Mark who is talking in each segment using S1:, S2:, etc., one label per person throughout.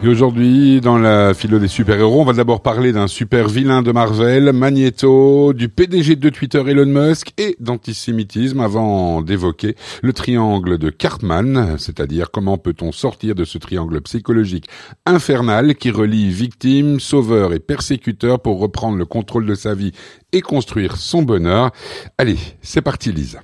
S1: Et aujourd'hui, dans la philo des super-héros, on va d'abord parler d'un super vilain de Marvel, Magneto, du PDG de Twitter Elon Musk et d'antisémitisme avant d'évoquer le triangle de Cartman, c'est-à-dire comment peut-on sortir de ce triangle psychologique infernal qui relie victime, sauveur et persécuteur pour reprendre le contrôle de sa vie et construire son bonheur. Allez, c'est parti Lisa.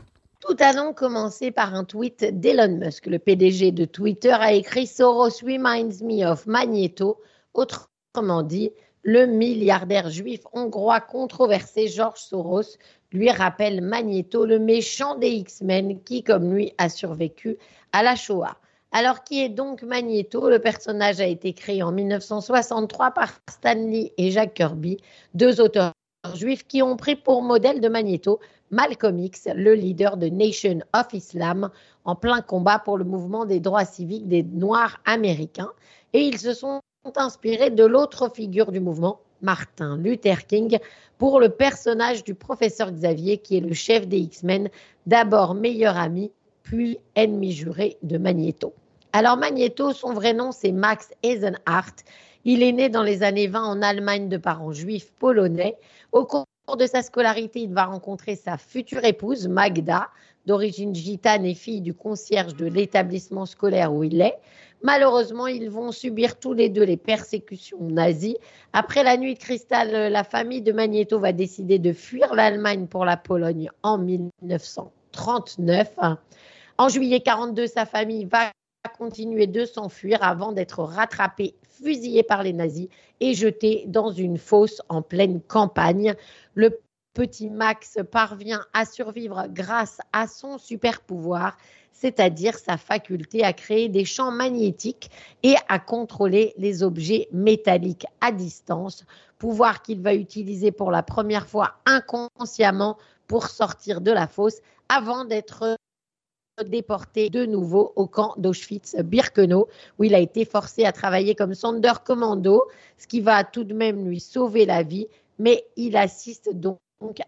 S2: Tout a donc commencé par un tweet d'Elon Musk. Le PDG de Twitter a écrit Soros reminds me of Magneto, autrement dit, le milliardaire juif hongrois controversé George Soros lui rappelle Magneto, le méchant des X-Men qui, comme lui, a survécu à la Shoah. Alors, qui est donc Magneto? Le personnage a été créé en 1963 par Stanley et Jack Kirby, deux auteurs juifs qui ont pris pour modèle de Magneto Malcolm X, le leader de Nation of Islam, en plein combat pour le mouvement des droits civiques des Noirs américains. Et ils se sont inspirés de l'autre figure du mouvement, Martin Luther King, pour le personnage du professeur Xavier, qui est le chef des X-Men, d'abord meilleur ami, puis ennemi juré de Magneto. Alors Magneto, son vrai nom, c'est Max Eisenhardt. Il est né dans les années 20 en Allemagne de parents juifs polonais. Au cours de sa scolarité, il va rencontrer sa future épouse, Magda, d'origine gitane et fille du concierge de l'établissement scolaire où il est. Malheureusement, ils vont subir tous les deux les persécutions nazies. Après la nuit de cristal, la famille de Magneto va décider de fuir l'Allemagne pour la Pologne en 1939. En juillet 42, sa famille va continuer de s'enfuir avant d'être rattrapé, fusillé par les nazis et jeté dans une fosse en pleine campagne. Le petit Max parvient à survivre grâce à son super pouvoir, c'est-à-dire sa faculté à créer des champs magnétiques et à contrôler les objets métalliques à distance, pouvoir qu'il va utiliser pour la première fois inconsciemment pour sortir de la fosse avant d'être déporté de nouveau au camp d'Auschwitz-Birkenau, où il a été forcé à travailler comme Sonderkommando, ce qui va tout de même lui sauver la vie, mais il assiste donc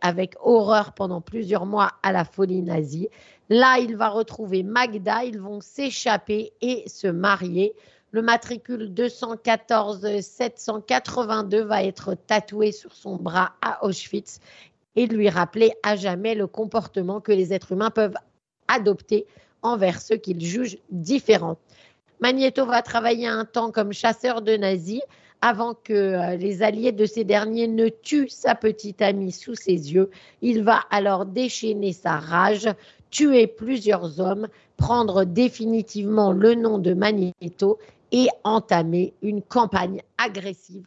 S2: avec horreur pendant plusieurs mois à la folie nazie. Là, il va retrouver Magda, ils vont s'échapper et se marier. Le matricule 214 782 va être tatoué sur son bras à Auschwitz et lui rappeler à jamais le comportement que les êtres humains peuvent adopter envers ceux qu'il juge différents. Magneto va travailler un temps comme chasseur de nazis avant que euh, les alliés de ces derniers ne tuent sa petite amie sous ses yeux. Il va alors déchaîner sa rage, tuer plusieurs hommes, prendre définitivement le nom de Magneto et entamer une campagne agressive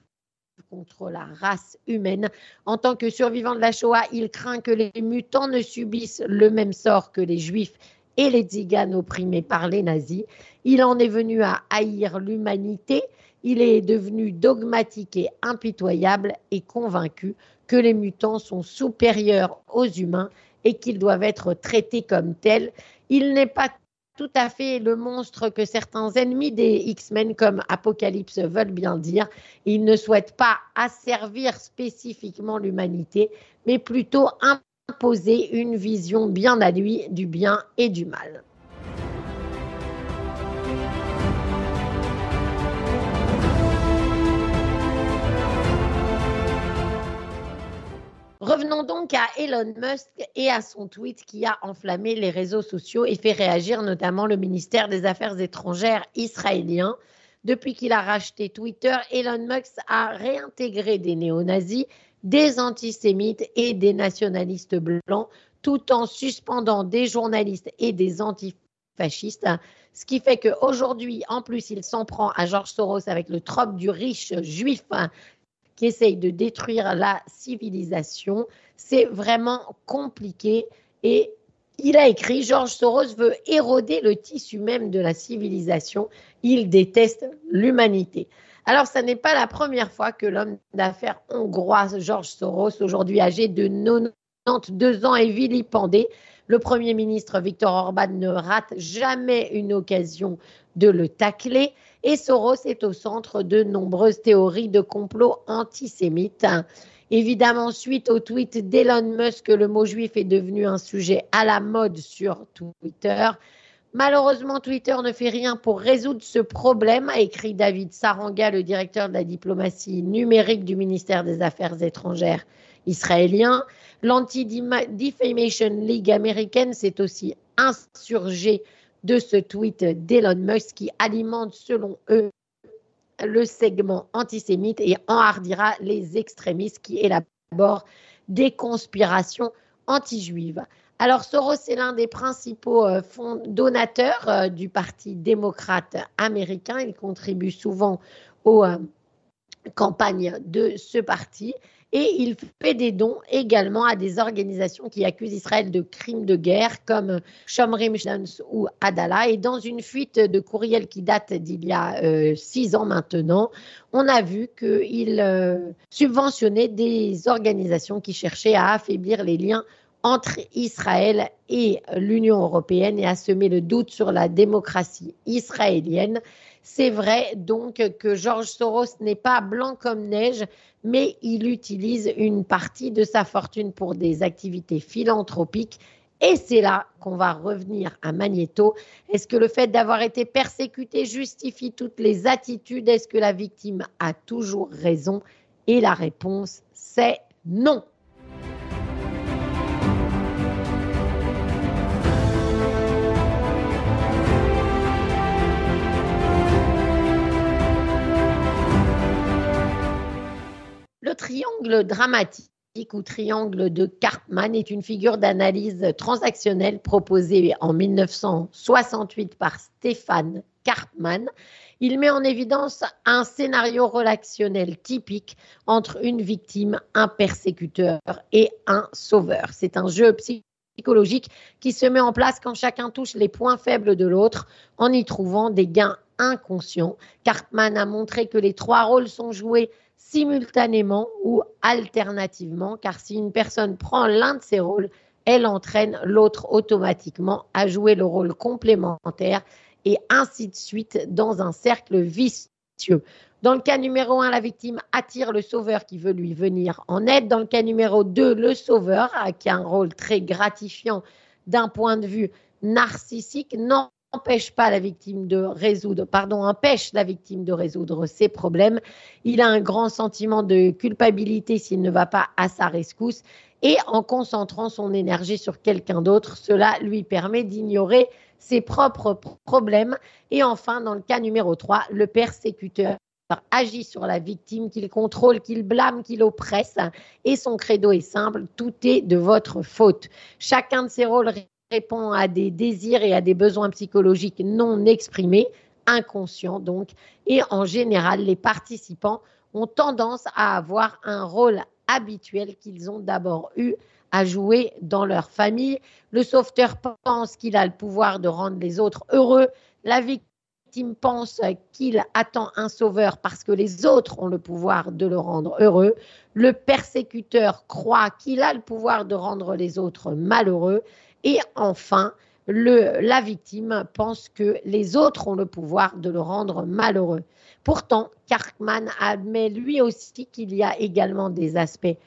S2: contre la race humaine. En tant que survivant de la Shoah, il craint que les mutants ne subissent le même sort que les juifs et les tziganes opprimés par les nazis. Il en est venu à haïr l'humanité. Il est devenu dogmatique et impitoyable et convaincu que les mutants sont supérieurs aux humains et qu'ils doivent être traités comme tels. Il n'est pas tout à fait le monstre que certains ennemis des X-Men comme Apocalypse veulent bien dire. Ils ne souhaitent pas asservir spécifiquement l'humanité, mais plutôt imposer une vision bien à lui du bien et du mal. Revenons donc à Elon Musk et à son tweet qui a enflammé les réseaux sociaux et fait réagir notamment le ministère des Affaires étrangères israélien. Depuis qu'il a racheté Twitter, Elon Musk a réintégré des néo-nazis, des antisémites et des nationalistes blancs, tout en suspendant des journalistes et des antifascistes. Ce qui fait qu'aujourd'hui, en plus, il s'en prend à George Soros avec le trope du riche juif qui essaye de détruire la civilisation. C'est vraiment compliqué et il a écrit Georges Soros veut éroder le tissu même de la civilisation. Il déteste l'humanité. Alors, ce n'est pas la première fois que l'homme d'affaires hongrois Georges Soros, aujourd'hui âgé de 92 ans, est vilipendé. Le Premier ministre Viktor Orban ne rate jamais une occasion de le tacler. Et Soros est au centre de nombreuses théories de complot antisémites. Évidemment, suite au tweet d'Elon Musk, le mot juif est devenu un sujet à la mode sur Twitter. Malheureusement, Twitter ne fait rien pour résoudre ce problème, a écrit David Saranga, le directeur de la diplomatie numérique du ministère des Affaires étrangères israélien. L'Anti-Defamation League américaine s'est aussi insurgée de ce tweet d'Elon Musk qui alimente, selon eux, le segment antisémite et enhardira les extrémistes qui élaborent des conspirations anti-juives. Alors Soros est l'un des principaux euh, donateurs euh, du Parti démocrate américain. Il contribue souvent aux euh, campagnes de ce parti et il fait des dons également à des organisations qui accusent Israël de crimes de guerre comme Shomrim Shams ou Adala. Et dans une fuite de courriel qui date d'il y a six ans maintenant, on a vu qu'il subventionnait des organisations qui cherchaient à affaiblir les liens entre Israël et l'Union européenne et à semer le doute sur la démocratie israélienne. C'est vrai donc que George Soros n'est pas blanc comme neige, mais il utilise une partie de sa fortune pour des activités philanthropiques. Et c'est là qu'on va revenir à Magneto. Est-ce que le fait d'avoir été persécuté justifie toutes les attitudes? Est-ce que la victime a toujours raison? Et la réponse, c'est non. Triangle dramatique ou triangle de Karpman est une figure d'analyse transactionnelle proposée en 1968 par Stéphane Karpman. Il met en évidence un scénario relationnel typique entre une victime, un persécuteur et un sauveur. C'est un jeu psychologique qui se met en place quand chacun touche les points faibles de l'autre en y trouvant des gains inconscients. Karpman a montré que les trois rôles sont joués simultanément ou alternativement, car si une personne prend l'un de ces rôles, elle entraîne l'autre automatiquement à jouer le rôle complémentaire et ainsi de suite dans un cercle vicieux. Dans le cas numéro 1, la victime attire le sauveur qui veut lui venir en aide. Dans le cas numéro 2, le sauveur, qui a un rôle très gratifiant d'un point de vue narcissique, empêche pas la victime de résoudre, pardon, empêche la victime de résoudre ses problèmes. Il a un grand sentiment de culpabilité s'il ne va pas à sa rescousse et en concentrant son énergie sur quelqu'un d'autre, cela lui permet d'ignorer ses propres problèmes. Et enfin, dans le cas numéro 3, le persécuteur agit sur la victime, qu'il contrôle, qu'il blâme, qu'il oppresse. Et son credo est simple, tout est de votre faute. Chacun de ces rôles répond à des désirs et à des besoins psychologiques non exprimés, inconscients donc, et en général, les participants ont tendance à avoir un rôle habituel qu'ils ont d'abord eu à jouer dans leur famille. Le sauveteur pense qu'il a le pouvoir de rendre les autres heureux. La victime pense qu'il attend un sauveur parce que les autres ont le pouvoir de le rendre heureux. Le persécuteur croit qu'il a le pouvoir de rendre les autres malheureux. Et enfin, la victime pense que les autres ont le pouvoir de le rendre malheureux. Pourtant, Karkman admet lui aussi qu'il y a également des aspects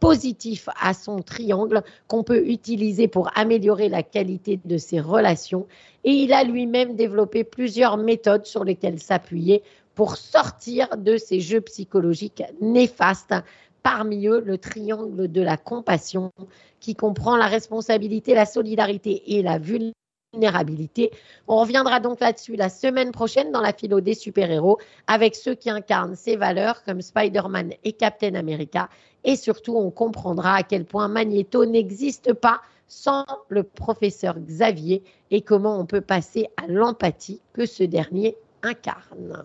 S2: positifs à son triangle qu'on peut utiliser pour améliorer la qualité de ses relations. Et il a lui-même développé plusieurs méthodes sur lesquelles s'appuyer pour sortir de ces jeux psychologiques néfastes parmi eux le triangle de la compassion qui comprend la responsabilité, la solidarité et la vulnérabilité. On reviendra donc là-dessus la semaine prochaine dans la philo des super-héros avec ceux qui incarnent ces valeurs comme Spider-Man et Captain America. Et surtout, on comprendra à quel point Magneto n'existe pas sans le professeur Xavier et comment on peut passer à l'empathie que ce dernier incarne.